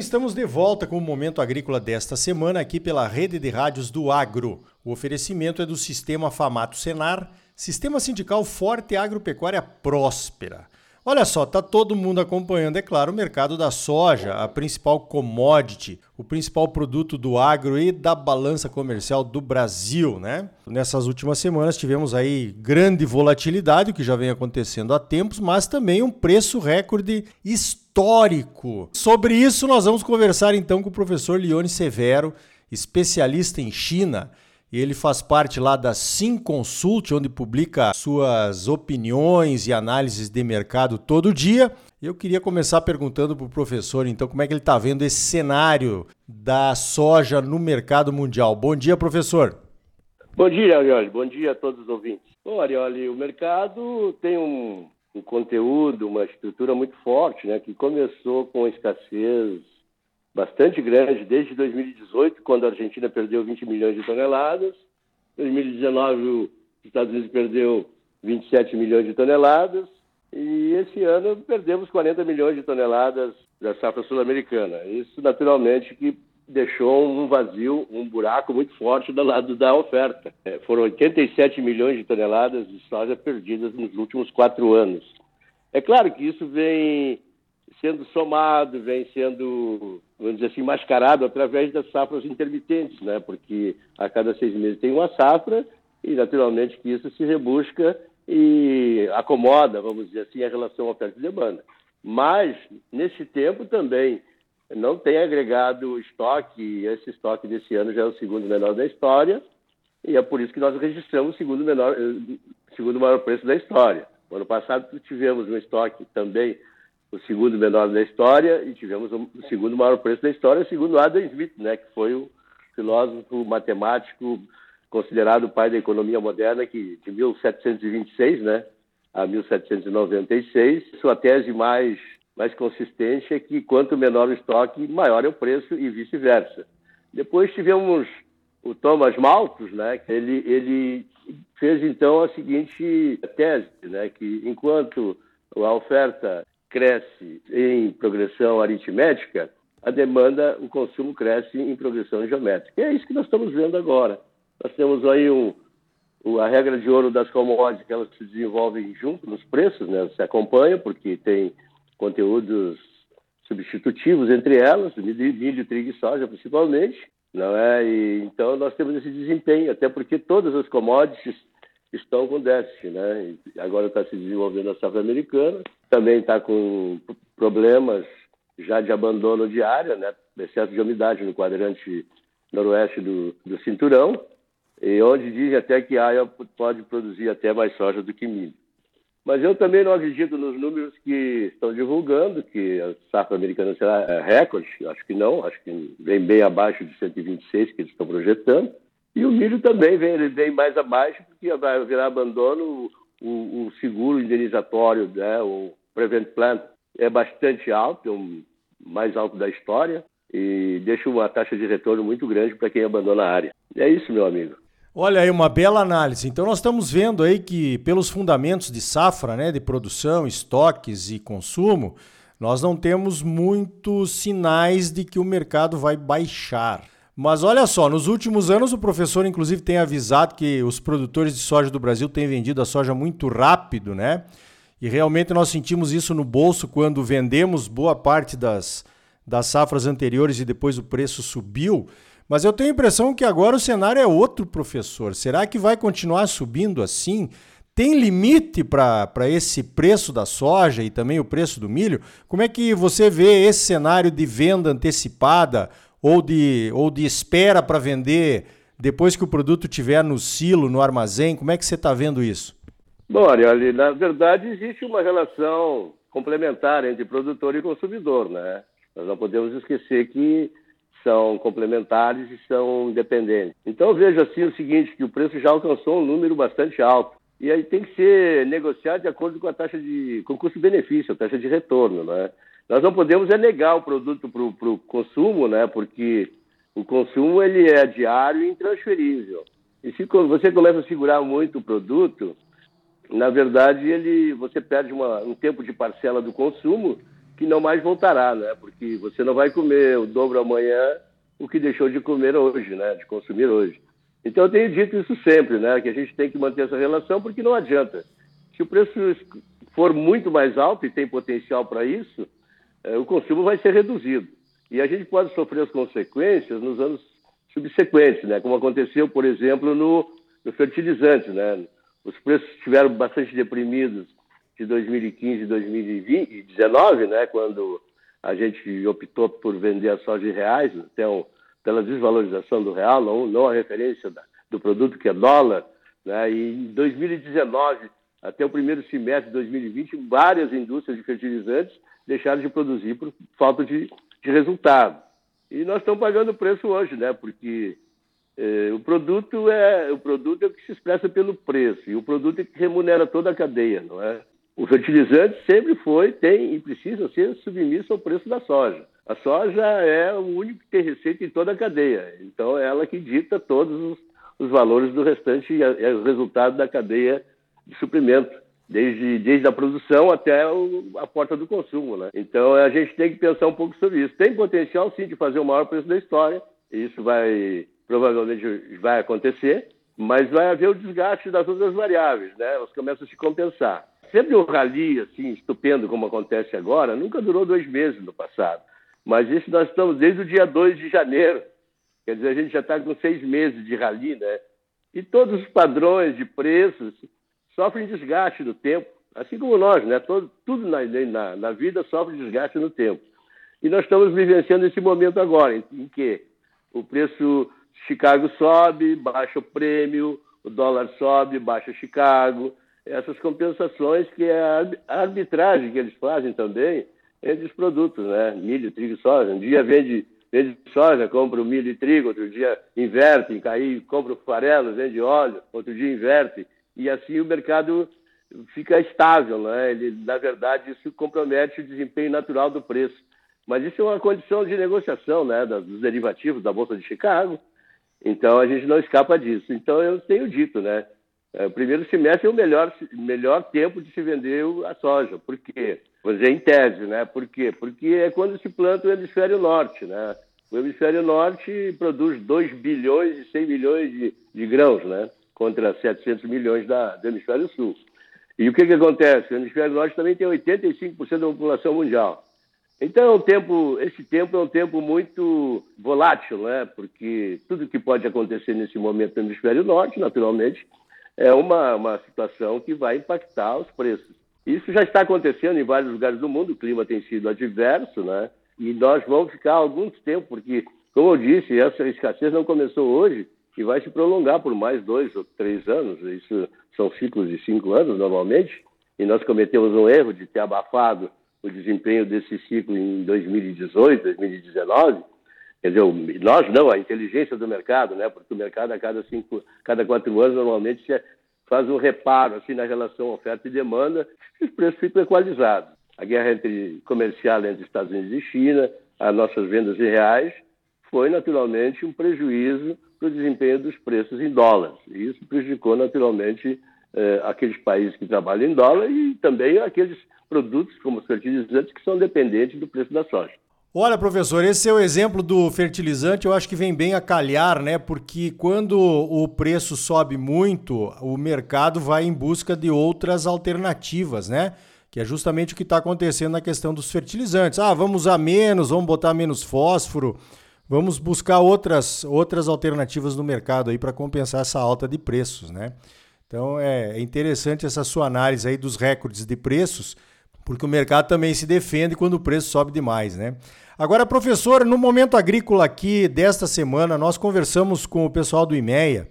estamos de volta com o Momento Agrícola desta semana aqui pela Rede de Rádios do Agro. O oferecimento é do Sistema Famato Senar, Sistema Sindical Forte Agropecuária Próspera. Olha só, tá todo mundo acompanhando, é claro, o mercado da soja, a principal commodity, o principal produto do agro e da balança comercial do Brasil, né? Nessas últimas semanas tivemos aí grande volatilidade, o que já vem acontecendo há tempos, mas também um preço recorde histórico. Sobre isso nós vamos conversar então com o professor Leone Severo, especialista em China ele faz parte lá da Sim Consult, onde publica suas opiniões e análises de mercado todo dia. Eu queria começar perguntando para o professor, então, como é que ele está vendo esse cenário da soja no mercado mundial. Bom dia, professor. Bom dia, Arioli. Bom dia a todos os ouvintes. Bom, Arioli, o mercado tem um, um conteúdo, uma estrutura muito forte, né, que começou com escassez bastante grande desde 2018, quando a Argentina perdeu 20 milhões de toneladas. Em 2019, os Estados Unidos perdeu 27 milhões de toneladas. E esse ano perdemos 40 milhões de toneladas da safra sul-americana. Isso, naturalmente, que deixou um vazio, um buraco muito forte do lado da oferta. É, foram 87 milhões de toneladas de soja perdidas nos últimos quatro anos. É claro que isso vem sendo somado, vem sendo, vamos dizer assim, mascarado através das safras intermitentes, né? porque a cada seis meses tem uma safra e, naturalmente, que isso se rebusca e acomoda, vamos dizer assim, a relação oferta e demanda. Mas, nesse tempo também, não tem agregado estoque, esse estoque desse ano já é o segundo menor da história, e é por isso que nós registramos o segundo, menor, eh, segundo maior preço da história. No ano passado tivemos um estoque também o segundo menor da história e tivemos o segundo maior preço da história, segundo Adam Smith, né, que foi o filósofo matemático considerado o pai da economia moderna, que de 1726, né, a 1796, sua tese mais mais consistente é que quanto menor o estoque, maior é o preço e vice-versa. Depois tivemos o Thomas Malthus, né, ele ele fez então a seguinte tese, né, que enquanto a oferta cresce em progressão aritmética, a demanda, o consumo cresce em progressão geométrica. E é isso que nós estamos vendo agora. Nós temos aí um, a regra de ouro das commodities, que elas se desenvolvem junto nos preços, né? se acompanham, porque tem conteúdos substitutivos entre elas, milho, trigo e soja principalmente, não é? E, então nós temos esse desempenho, até porque todas as commodities estão com déficit, né? E agora está se desenvolvendo a safra americana, também está com problemas já de abandono de área, né? Excesso de umidade no quadrante noroeste do, do cinturão, e onde dizem até que a área pode produzir até mais soja do que milho. Mas eu também não acredito nos números que estão divulgando, que a safra americana será é, recorde. Acho que não, acho que vem bem abaixo de 126 que eles estão projetando. E o milho também vem, ele vem mais abaixo, porque vai virar abandono o, o seguro indenizatório, né, o Prevent Plan, é bastante alto, é o mais alto da história, e deixa uma taxa de retorno muito grande para quem abandona a área. É isso, meu amigo. Olha aí, uma bela análise. Então nós estamos vendo aí que pelos fundamentos de safra, né, de produção, estoques e consumo, nós não temos muitos sinais de que o mercado vai baixar. Mas olha só, nos últimos anos o professor inclusive tem avisado que os produtores de soja do Brasil têm vendido a soja muito rápido, né? E realmente nós sentimos isso no bolso quando vendemos boa parte das, das safras anteriores e depois o preço subiu. Mas eu tenho a impressão que agora o cenário é outro, professor. Será que vai continuar subindo assim? Tem limite para esse preço da soja e também o preço do milho? Como é que você vê esse cenário de venda antecipada ou de, ou de espera para vender depois que o produto estiver no silo, no armazém? Como é que você está vendo isso? Bom, Ariel, na verdade existe uma relação complementar entre produtor e consumidor, né? Nós não podemos esquecer que são complementares e são independentes. Então eu vejo assim o seguinte, que o preço já alcançou um número bastante alto. E aí tem que ser negociado de acordo com a taxa de custo-benefício, a taxa de retorno, né? Nós não podemos é negar o produto para o consumo, né? Porque o consumo ele é diário e intransferível. E se você começa a segurar muito o produto, na verdade ele você perde uma, um tempo de parcela do consumo que não mais voltará, né? Porque você não vai comer o dobro amanhã o que deixou de comer hoje, né? De consumir hoje. Então eu tenho dito isso sempre, né? Que a gente tem que manter essa relação porque não adianta. Se o preço for muito mais alto e tem potencial para isso, é, o consumo vai ser reduzido. E a gente pode sofrer as consequências nos anos subsequentes, né? Como aconteceu, por exemplo, no, no fertilizante, né? Os preços estiveram bastante deprimidos de 2015 e 2019, né? Quando a gente optou por vender a soja em reais, então, pela desvalorização do real, não, não a referência da, do produto que é dólar. Né? E em 2019, até o primeiro semestre de 2020, várias indústrias de fertilizantes deixaram de produzir por falta de, de resultado. E nós estamos pagando o preço hoje, né? porque eh, o, produto é, o produto é o que se expressa pelo preço, e o produto é que remunera toda a cadeia, não é? O fertilizante sempre foi, tem e precisa ser submisso ao preço da soja. A soja é o único que tem receita em toda a cadeia, então é ela que dita todos os, os valores do restante e é o resultado da cadeia de suprimento, desde, desde a produção até o, a porta do consumo. Né? Então a gente tem que pensar um pouco sobre isso. Tem potencial sim de fazer o maior preço da história, isso vai provavelmente vai acontecer, mas vai haver o desgaste das outras variáveis, né? Elas começam a se compensar sempre um rally assim, estupendo como acontece agora, nunca durou dois meses no passado. Mas isso nós estamos desde o dia 2 de janeiro. Quer dizer, a gente já está com seis meses de rally, né? E todos os padrões de preços sofrem desgaste no tempo, assim como nós, né? Todo, tudo na, na, na vida sofre desgaste no tempo. E nós estamos vivenciando esse momento agora, em, em que o preço Chicago sobe, baixa o prêmio, o dólar sobe, baixa Chicago, essas compensações que é a arbitragem que eles fazem também entre os produtos, né? Milho, trigo e soja. Um dia vende, vende soja, compra o milho e trigo, outro dia inverte, cai, compra o farelo, vende óleo, outro dia inverte. E assim o mercado fica estável, né? Ele, na verdade, isso compromete o desempenho natural do preço. Mas isso é uma condição de negociação, né? Dos derivativos da Bolsa de Chicago. Então a gente não escapa disso. Então eu tenho dito, né? É, o primeiro semestre é o melhor, melhor tempo de se vender a soja. Por quê? Vou dizer em tese, né? Por quê? Porque é quando se planta o hemisfério norte, né? O hemisfério norte produz 2 bilhões e 100 milhões de, de grãos, né? Contra 700 milhões da, do hemisfério sul. E o que, que acontece? O hemisfério norte também tem 85% da população mundial. Então, é um tempo, esse tempo é um tempo muito volátil, né? Porque tudo que pode acontecer nesse momento no hemisfério norte, naturalmente, é uma, uma situação que vai impactar os preços. Isso já está acontecendo em vários lugares do mundo, o clima tem sido adverso, né? E nós vamos ficar alguns tempo, porque, como eu disse, essa escassez não começou hoje e vai se prolongar por mais dois ou três anos. Isso são ciclos de cinco anos, normalmente. E nós cometemos um erro de ter abafado o desempenho desse ciclo em 2018, 2019, Quer dizer, nós não, a inteligência do mercado, né? Porque o mercado a cada cinco, cada quatro anos normalmente faz um reparo assim na relação oferta e demanda e os preços ficam equalizados. A guerra entre, comercial entre Estados Unidos e China, as nossas vendas em reais, foi naturalmente um prejuízo para o desempenho dos preços em dólares. E isso prejudicou naturalmente eh, aqueles países que trabalham em dólar e também aqueles produtos como fertilizantes que são dependentes do preço da soja. Olha, professor, esse é o exemplo do fertilizante, eu acho que vem bem a calhar, né? Porque quando o preço sobe muito, o mercado vai em busca de outras alternativas, né? Que é justamente o que está acontecendo na questão dos fertilizantes. Ah, vamos usar menos, vamos botar menos fósforo, vamos buscar outras, outras alternativas no mercado aí para compensar essa alta de preços, né? Então é interessante essa sua análise aí dos recordes de preços porque o mercado também se defende quando o preço sobe demais, né? Agora, professor, no momento agrícola aqui desta semana, nós conversamos com o pessoal do IMEA,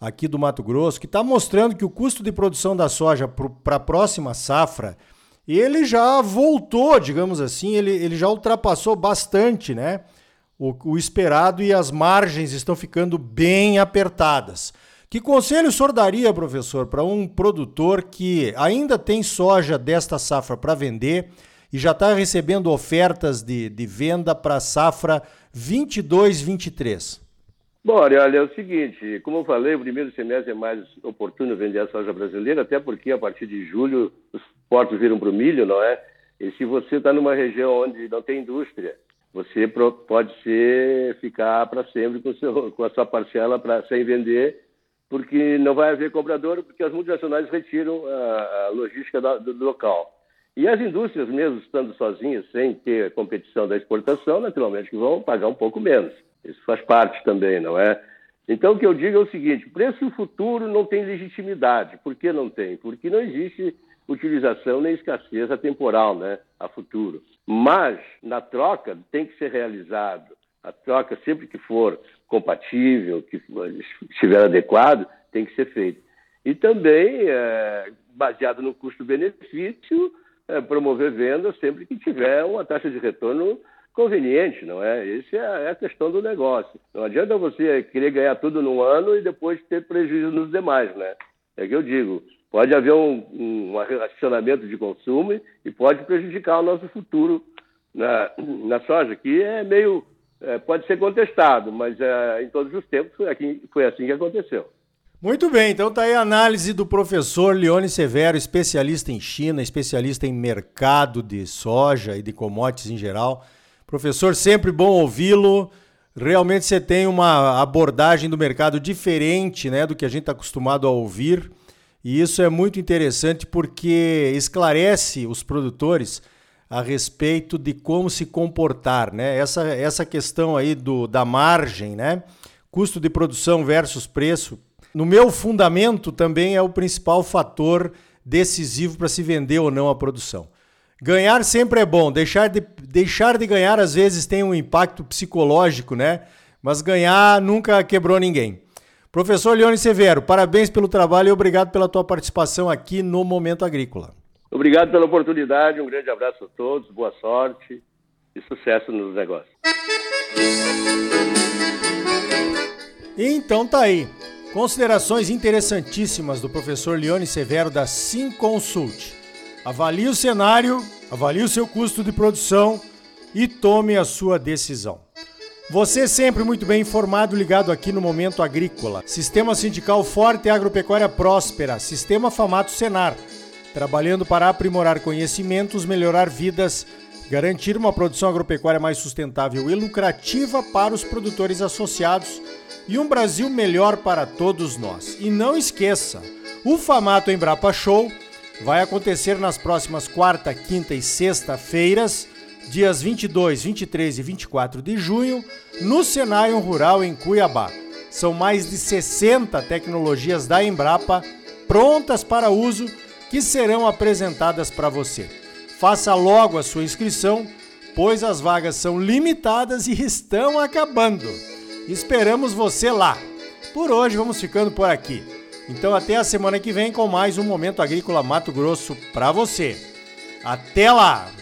aqui do Mato Grosso, que está mostrando que o custo de produção da soja para a próxima safra, ele já voltou, digamos assim, ele, ele já ultrapassou bastante, né? O, o esperado e as margens estão ficando bem apertadas. Que conselho o senhor daria, professor, para um produtor que ainda tem soja desta safra para vender e já está recebendo ofertas de, de venda para safra 22-23? Bom, olha, é o seguinte, como eu falei, o primeiro semestre é mais oportuno vender a soja brasileira, até porque a partir de julho os portos viram para o milho, não é? E se você está numa região onde não tem indústria, você pode ser, ficar para sempre com, seu, com a sua parcela para sem vender, porque não vai haver comprador, porque as multinacionais retiram a, a logística do, do local. E as indústrias, mesmo estando sozinhas, sem ter competição da exportação, naturalmente que vão pagar um pouco menos. Isso faz parte também, não é? Então, o que eu digo é o seguinte: preço futuro não tem legitimidade. Por que não tem? Porque não existe utilização nem escassez a temporal, né, a futuro. Mas, na troca, tem que ser realizado. A troca, sempre que for compatível, que estiver adequado, tem que ser feito. E também, é, baseado no custo-benefício, é, promover vendas sempre que tiver uma taxa de retorno conveniente, não é? Essa é, é a questão do negócio. Não adianta você querer ganhar tudo num ano e depois ter prejuízo nos demais, né? É que eu digo, pode haver um, um relacionamento de consumo e pode prejudicar o nosso futuro na, na soja, que é meio, é, pode ser contestado, mas é, em todos os tempos foi, aqui, foi assim que aconteceu. Muito bem, então tá aí a análise do professor Leone Severo, especialista em China, especialista em mercado de soja e de commodities em geral. Professor, sempre bom ouvi-lo. Realmente você tem uma abordagem do mercado diferente né, do que a gente está acostumado a ouvir. E isso é muito interessante porque esclarece os produtores a respeito de como se comportar. Né? Essa, essa questão aí do, da margem, né? custo de produção versus preço, no meu fundamento também é o principal fator decisivo para se vender ou não a produção. Ganhar sempre é bom, deixar de, deixar de ganhar às vezes tem um impacto psicológico, né? Mas ganhar nunca quebrou ninguém. Professor Leone Severo, parabéns pelo trabalho e obrigado pela tua participação aqui no Momento Agrícola. Obrigado pela oportunidade, um grande abraço a todos, boa sorte e sucesso nos negócios. Então tá aí. Considerações interessantíssimas do professor Leone Severo da Sim Consult. Avalie o cenário, avalie o seu custo de produção e tome a sua decisão. Você sempre muito bem informado, ligado aqui no Momento Agrícola. Sistema Sindical Forte e Agropecuária Próspera, Sistema Famato Senar. Trabalhando para aprimorar conhecimentos, melhorar vidas, garantir uma produção agropecuária mais sustentável e lucrativa para os produtores associados e um Brasil melhor para todos nós. E não esqueça, o Famato Embrapa Show vai acontecer nas próximas quarta, quinta e sexta-feiras, dias 22, 23 e 24 de junho, no Senai Rural em Cuiabá. São mais de 60 tecnologias da Embrapa prontas para uso que serão apresentadas para você. Faça logo a sua inscrição, pois as vagas são limitadas e estão acabando. Esperamos você lá. Por hoje vamos ficando por aqui. Então até a semana que vem com mais um Momento Agrícola Mato Grosso para você. Até lá!